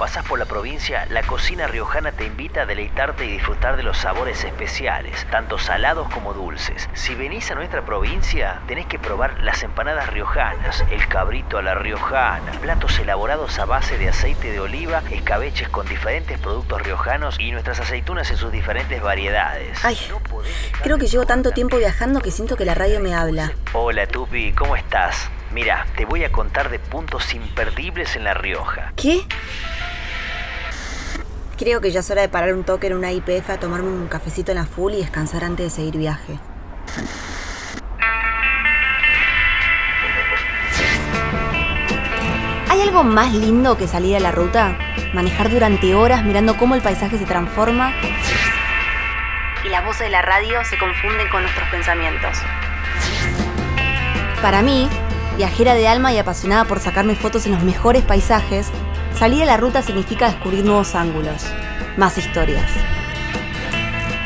pasás por la provincia, la cocina riojana te invita a deleitarte y disfrutar de los sabores especiales, tanto salados como dulces. Si venís a nuestra provincia, tenés que probar las empanadas riojanas, el cabrito a la riojana, platos elaborados a base de aceite de oliva, escabeches con diferentes productos riojanos y nuestras aceitunas en sus diferentes variedades. Ay, creo que llevo tanto tiempo viajando que siento que la radio me habla. Hola Tupi, ¿cómo estás? Mira, te voy a contar de puntos imperdibles en La Rioja. ¿Qué? Creo que ya es hora de parar un toque en una IPF a tomarme un cafecito en la full y descansar antes de seguir viaje. ¿Hay algo más lindo que salir a la ruta? Manejar durante horas mirando cómo el paisaje se transforma y las voces de la radio se confunden con nuestros pensamientos. Para mí, viajera de alma y apasionada por sacarme fotos en los mejores paisajes, salir a la ruta significa descubrir nuevos ángulos, más historias.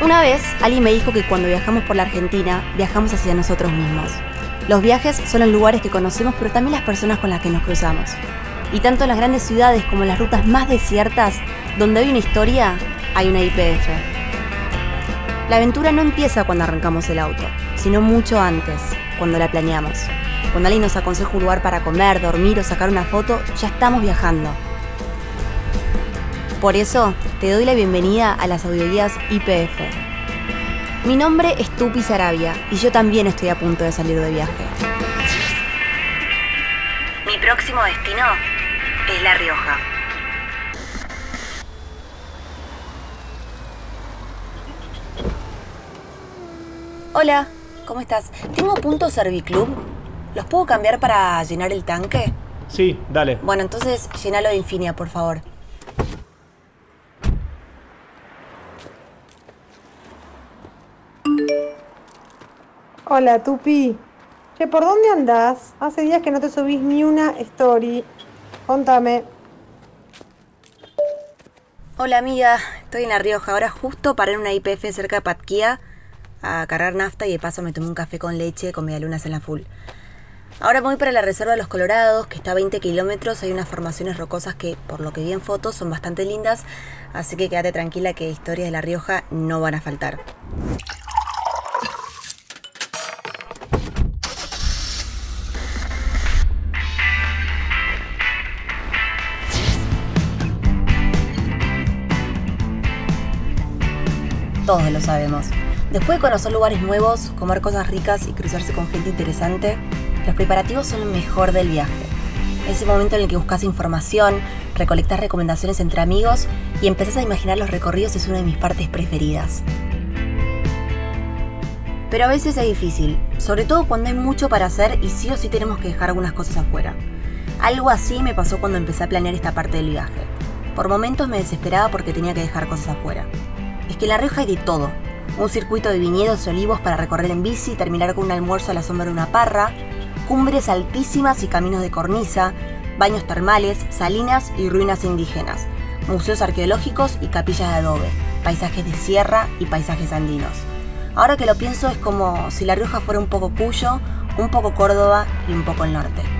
Una vez, alguien me dijo que cuando viajamos por la Argentina, viajamos hacia nosotros mismos. Los viajes son los lugares que conocemos, pero también las personas con las que nos cruzamos. Y tanto en las grandes ciudades como en las rutas más desiertas, donde hay una historia, hay una IPF. La aventura no empieza cuando arrancamos el auto, sino mucho antes, cuando la planeamos. Cuando alguien nos aconseja un lugar para comer, dormir o sacar una foto, ya estamos viajando. Por eso, te doy la bienvenida a las audioguías IPF. Mi nombre es Tupi Sarabia y yo también estoy a punto de salir de viaje. Mi próximo destino es La Rioja. Hola, ¿cómo estás? Tengo punto Serviclub. ¿Los puedo cambiar para llenar el tanque? Sí, dale. Bueno, entonces llenalo de Infinia, por favor. Hola, Tupi. Che, ¿por dónde andás? Hace días que no te subís ni una story. Contame. Hola amiga, estoy en La Rioja. Ahora justo paré en una IPF cerca de Patquía a cargar nafta y de paso me tomé un café con leche con medialunas en la full. Ahora voy para la Reserva de los Colorados, que está a 20 kilómetros. Hay unas formaciones rocosas que, por lo que vi en fotos, son bastante lindas. Así que quédate tranquila que historias de La Rioja no van a faltar. Todos lo sabemos. Después de conocer lugares nuevos, comer cosas ricas y cruzarse con gente interesante, los preparativos son lo mejor del viaje. Ese momento en el que buscas información, recolectas recomendaciones entre amigos y empezás a imaginar los recorridos es una de mis partes preferidas. Pero a veces es difícil, sobre todo cuando hay mucho para hacer y sí o sí tenemos que dejar algunas cosas afuera. Algo así me pasó cuando empecé a planear esta parte del viaje. Por momentos me desesperaba porque tenía que dejar cosas afuera. Es que en La Rioja hay de todo. Un circuito de viñedos y olivos para recorrer en bici y terminar con un almuerzo a la sombra de una parra, cumbres altísimas y caminos de cornisa, baños termales, salinas y ruinas indígenas, museos arqueológicos y capillas de adobe, paisajes de sierra y paisajes andinos. Ahora que lo pienso es como si La Rioja fuera un poco Cuyo, un poco Córdoba y un poco el norte.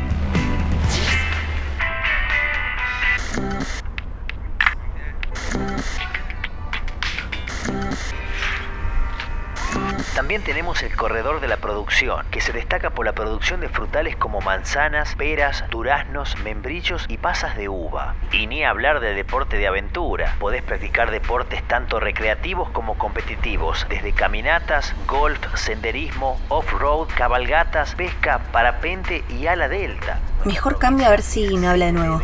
También tenemos el corredor de la producción, que se destaca por la producción de frutales como manzanas, peras, duraznos, membrillos y pasas de uva. Y ni hablar del deporte de aventura. Podés practicar deportes tanto recreativos como competitivos, desde caminatas, golf, senderismo, off-road, cabalgatas, pesca, parapente y ala delta. Mejor cambio a ver si me habla de nuevo.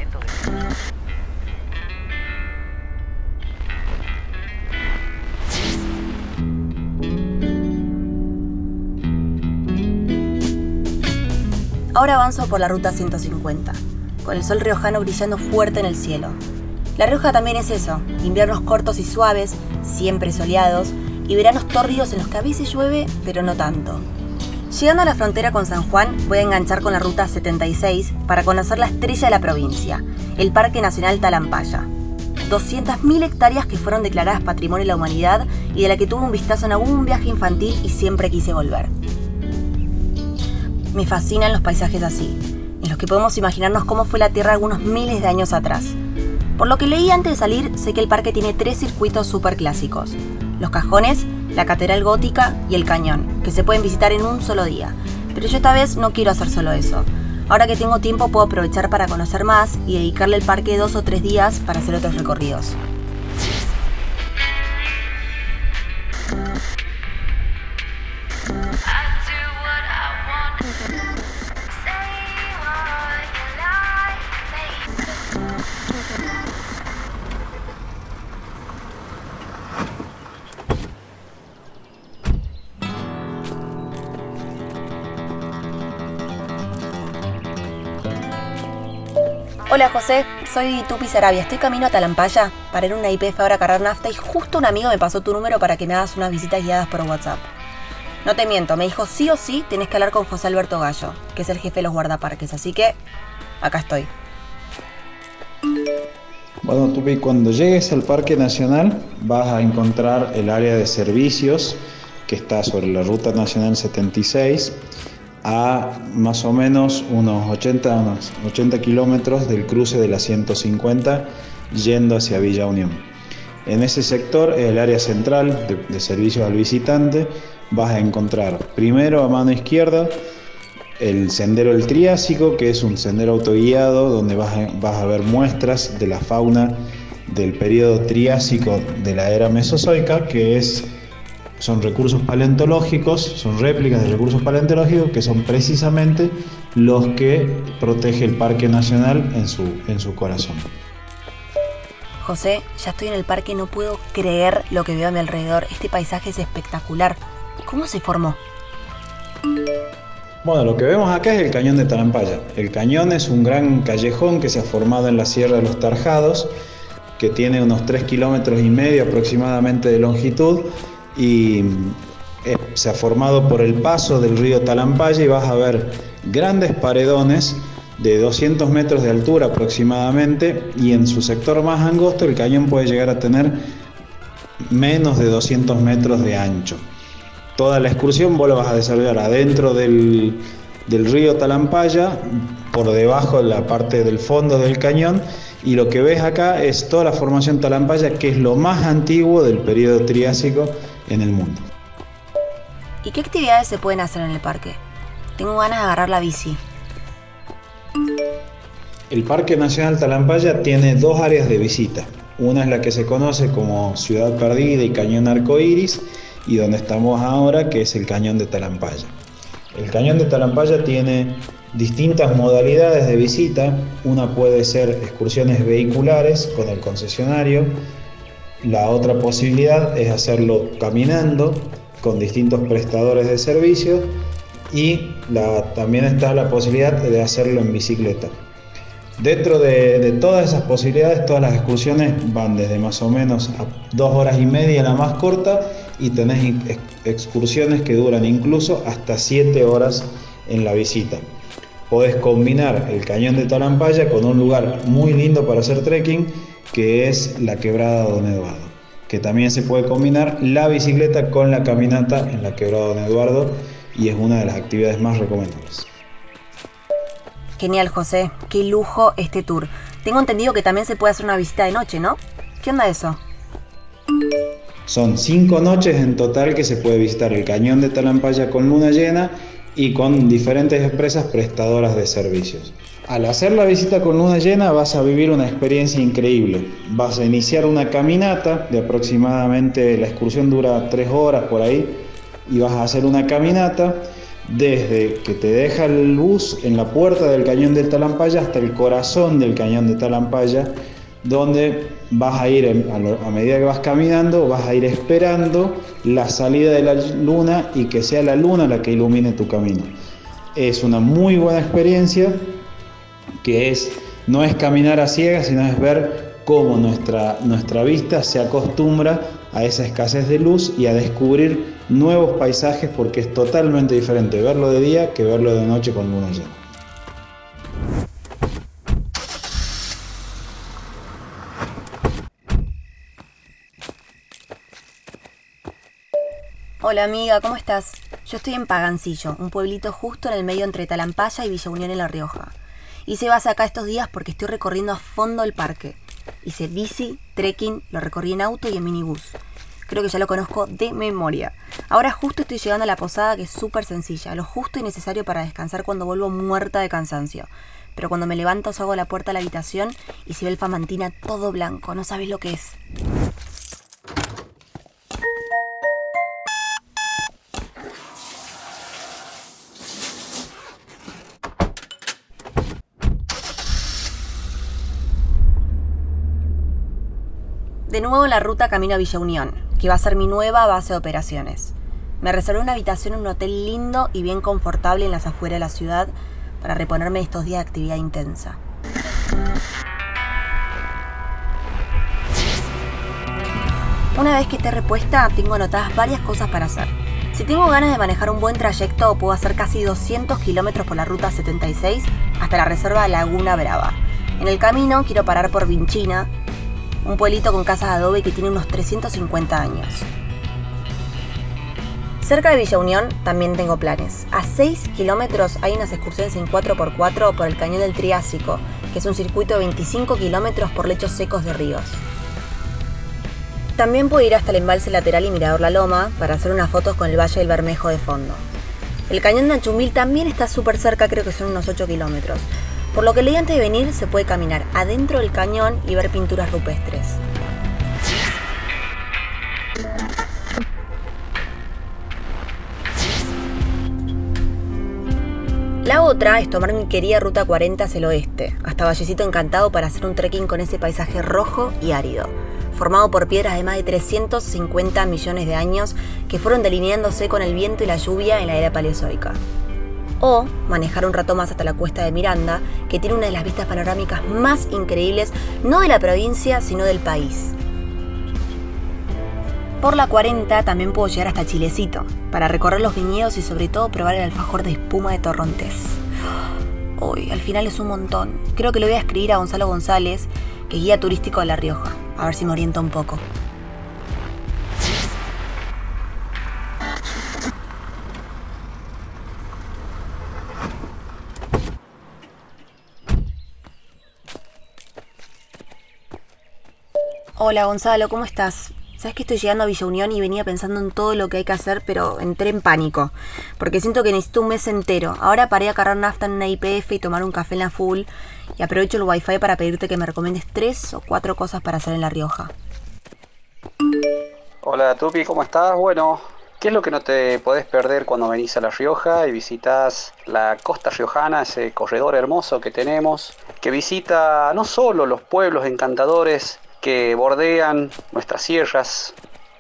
Ahora avanzo por la ruta 150, con el sol riojano brillando fuerte en el cielo. La Rioja también es eso, inviernos cortos y suaves, siempre soleados, y veranos tórridos en los que a veces llueve, pero no tanto. Llegando a la frontera con San Juan, voy a enganchar con la ruta 76 para conocer la estrella de la provincia, el Parque Nacional Talampaya. 200.000 hectáreas que fueron declaradas Patrimonio de la Humanidad y de la que tuve un vistazo en algún viaje infantil y siempre quise volver. Me fascinan los paisajes así, en los que podemos imaginarnos cómo fue la Tierra algunos miles de años atrás. Por lo que leí antes de salir, sé que el parque tiene tres circuitos súper clásicos. Los cajones, la catedral gótica y el cañón, que se pueden visitar en un solo día. Pero yo esta vez no quiero hacer solo eso. Ahora que tengo tiempo puedo aprovechar para conocer más y dedicarle el parque dos o tres días para hacer otros recorridos. Hola José, soy Tupi Sarabia. Estoy camino a Talampaya para ir a una IPF ahora a cargar nafta y justo un amigo me pasó tu número para que me hagas unas visitas guiadas por WhatsApp. No te miento, me dijo sí o sí tenés que hablar con José Alberto Gallo, que es el jefe de los guardaparques, así que acá estoy. Bueno, Tupi, cuando llegues al Parque Nacional vas a encontrar el área de servicios que está sobre la Ruta Nacional 76 a más o menos unos 80, unos 80 kilómetros del cruce de la 150 yendo hacia Villa Unión. En ese sector, el área central de, servicios al visitante, vas a encontrar primero a mano izquierda el sendero del Triásico, que es un sendero autoguiado donde vas a, vas a ver muestras de la fauna del periodo Triásico de la era Mesozoica, que es son recursos paleontológicos, son réplicas de recursos paleontológicos que son precisamente los que protege el Parque Nacional en su, en su corazón. José, ya estoy en el parque y no puedo creer lo que veo a mi alrededor. Este paisaje es espectacular. ¿Cómo se formó? Bueno, lo que vemos acá es el cañón de Tarampaya. El cañón es un gran callejón que se ha formado en la Sierra de los Tarjados, que tiene unos 3 kilómetros y medio aproximadamente de longitud y eh, se ha formado por el paso del río Talampaya y vas a ver grandes paredones de 200 metros de altura aproximadamente y en su sector más angosto el cañón puede llegar a tener menos de 200 metros de ancho. Toda la excursión vos la vas a desarrollar adentro del, del río Talampaya, por debajo de la parte del fondo del cañón y lo que ves acá es toda la formación Talampaya que es lo más antiguo del periodo Triásico en el mundo. ¿Y qué actividades se pueden hacer en el parque? Tengo ganas de agarrar la bici. El Parque Nacional Talampaya tiene dos áreas de visita. Una es la que se conoce como Ciudad Perdida y Cañón Arcoíris y donde estamos ahora que es el Cañón de Talampaya. El Cañón de Talampaya tiene distintas modalidades de visita. Una puede ser excursiones vehiculares con el concesionario, la otra posibilidad es hacerlo caminando con distintos prestadores de servicios y también está la posibilidad de hacerlo en bicicleta. Dentro de, de, todas esas posibilidades, todas las excursiones van desde más o menos a dos horas y media la más corta y tenés excursiones que duran incluso hasta siete horas en la visita. Podés combinar el cañón de Talampaya con un lugar muy lindo para hacer trekking que es la quebrada Don Eduardo, que también se puede combinar la bicicleta con la caminata en la quebrada Don Eduardo y es una de las actividades más recomendables. Genial, José. Qué lujo este tour. Tengo entendido que también se puede hacer una visita de noche, ¿no? ¿Qué onda eso? Son cinco noches en total que se puede visitar el cañón de Talampaya con luna llena y con diferentes empresas prestadoras de servicios. Al hacer la visita con luna llena vas a vivir una experiencia increíble. Vas a iniciar una caminata de aproximadamente, la excursión dura tres horas por ahí, y vas a hacer una caminata desde que te deja el bus en la puerta del cañón del Talampaya hasta el corazón del cañón de Talampaya, donde vas a ir, a medida que vas caminando, vas a ir esperando la salida de la luna y que sea la luna la que ilumine tu camino. Es una muy buena experiencia que es, no es caminar a ciegas, sino es ver cómo nuestra, nuestra vista se acostumbra a esa escasez de luz y a descubrir nuevos paisajes porque es totalmente diferente verlo de día que verlo de noche con luna llena. Hola amiga, ¿cómo estás? Yo estoy en Pagancillo, un pueblito justo en el medio entre Talampaya y Villa Unión en La Rioja. Hice base acá estos días porque estoy recorriendo a fondo el parque. Hice bici, trekking, lo recorrí en auto y en minibús. Creo que ya lo conozco de memoria. Ahora justo estoy llegando a la posada que es súper sencilla, lo justo y necesario para descansar cuando vuelvo muerta de cansancio. Pero cuando me levanto salgo la puerta de la habitación y se ve el famantina todo blanco, no sabes lo que es. De nuevo la ruta camino a Villa Unión, que va a ser mi nueva base de operaciones. Me reservé una habitación en un hotel lindo y bien confortable en las afueras de la ciudad para reponerme estos días de actividad intensa. Una vez que esté repuesta, tengo anotadas varias cosas para hacer. Si tengo ganas de manejar un buen trayecto, puedo hacer casi 200 kilómetros por la ruta 76 hasta la reserva Laguna Brava. En el camino quiero parar por Vinchina, un pueblito con casas de adobe que tiene unos 350 años. Cerca de Villa Unión también tengo planes. A 6 kilómetros hay unas excursiones en 4x4 por el Cañón del Triásico, que es un circuito de 25 kilómetros por lechos secos de ríos. También puedo ir hasta el embalse lateral y Mirador La Loma para hacer unas fotos con el Valle del Bermejo de fondo. El cañón de Anchumil también está súper cerca, creo que son unos 8 kilómetros. Por lo que leí antes de venir, se puede caminar adentro del cañón y ver pinturas rupestres. La otra es tomar mi querida Ruta 40 hacia el oeste, hasta Vallecito Encantado para hacer un trekking con ese paisaje rojo y árido, formado por piedras de más de 350 millones de años que fueron delineándose con el viento y la lluvia en la era paleozoica o manejar un rato más hasta la cuesta de Miranda, que tiene una de las vistas panorámicas más increíbles, no de la provincia, sino del país. Por la 40 también puedo llegar hasta Chilecito, para recorrer los viñedos y sobre todo probar el alfajor de espuma de Torrontés. Uy, al final es un montón. Creo que le voy a escribir a Gonzalo González, que guía turístico de La Rioja, a ver si me orienta un poco. Hola Gonzalo, ¿cómo estás? Sabes que estoy llegando a Villa Unión y venía pensando en todo lo que hay que hacer, pero entré en pánico. Porque siento que necesito un mes entero. Ahora paré a cargar nafta en una IPF y tomar un café en la full. Y aprovecho el wifi para pedirte que me recomiendes tres o cuatro cosas para hacer en La Rioja. Hola Tupi, ¿cómo estás? Bueno, ¿qué es lo que no te podés perder cuando venís a La Rioja y visitas la costa riojana, ese corredor hermoso que tenemos, que visita no solo los pueblos encantadores, que bordean nuestras sierras,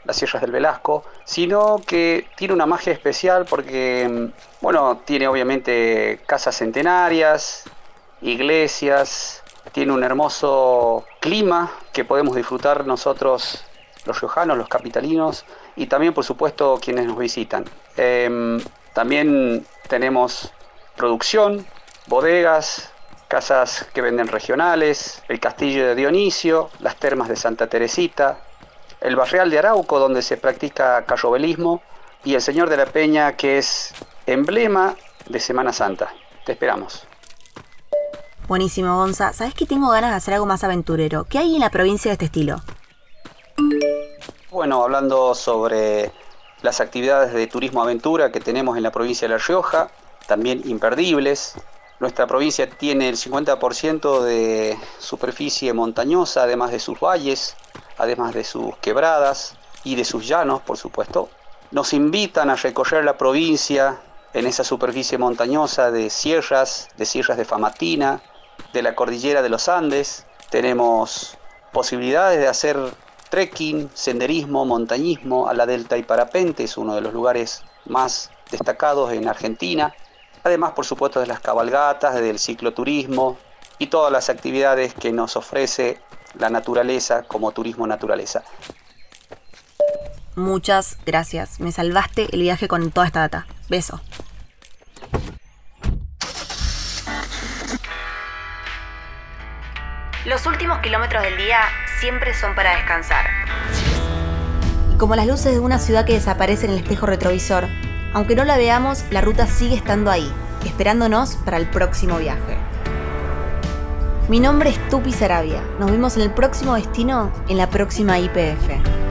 las sierras del Velasco, sino que tiene una magia especial porque, mm, bueno, tiene obviamente casas centenarias, iglesias, tiene un hermoso clima que podemos disfrutar nosotros los riojanos, los capitalinos y también por supuesto quienes nos visitan. Em, también tenemos producción, bodegas, casas que venden regionales, el castillo de Dionisio, las termas de Santa Teresita, el barrial de Arauco donde se practica carrobelismo y el Señor de la Peña que es emblema de Semana Santa. Te esperamos. Buenísimo, Gonza. ¿Sabes que tengo ganas de hacer algo más aventurero? ¿Qué hay en la provincia de este estilo? Bueno, hablando sobre las actividades de turismo aventura que tenemos en la provincia de La Rioja, también imperdibles, nuestra provincia tiene el 50% de superficie montañosa, además de sus valles, además de sus quebradas y de sus llanos, por supuesto. Nos invitan a recorrer la provincia en esa superficie montañosa de sierras, de sierras de Famatina, de la cordillera de los Andes. Tenemos posibilidades de hacer trekking, senderismo, montañismo a la delta y parapente, es uno de los lugares más destacados en Argentina además por supuesto de las cabalgatas, del cicloturismo y todas las actividades que nos ofrece la naturaleza como turismo naturaleza. Muchas gracias, me salvaste el viaje con toda esta data. Beso. Los últimos kilómetros del día siempre son para descansar. Y como las luces de una ciudad que desaparece en el espejo retrovisor, aunque no la veamos, la ruta sigue estando ahí, esperándonos para el próximo viaje. Mi nombre es Tupi Sarabia. Nos vemos en el próximo destino, en la próxima IPF.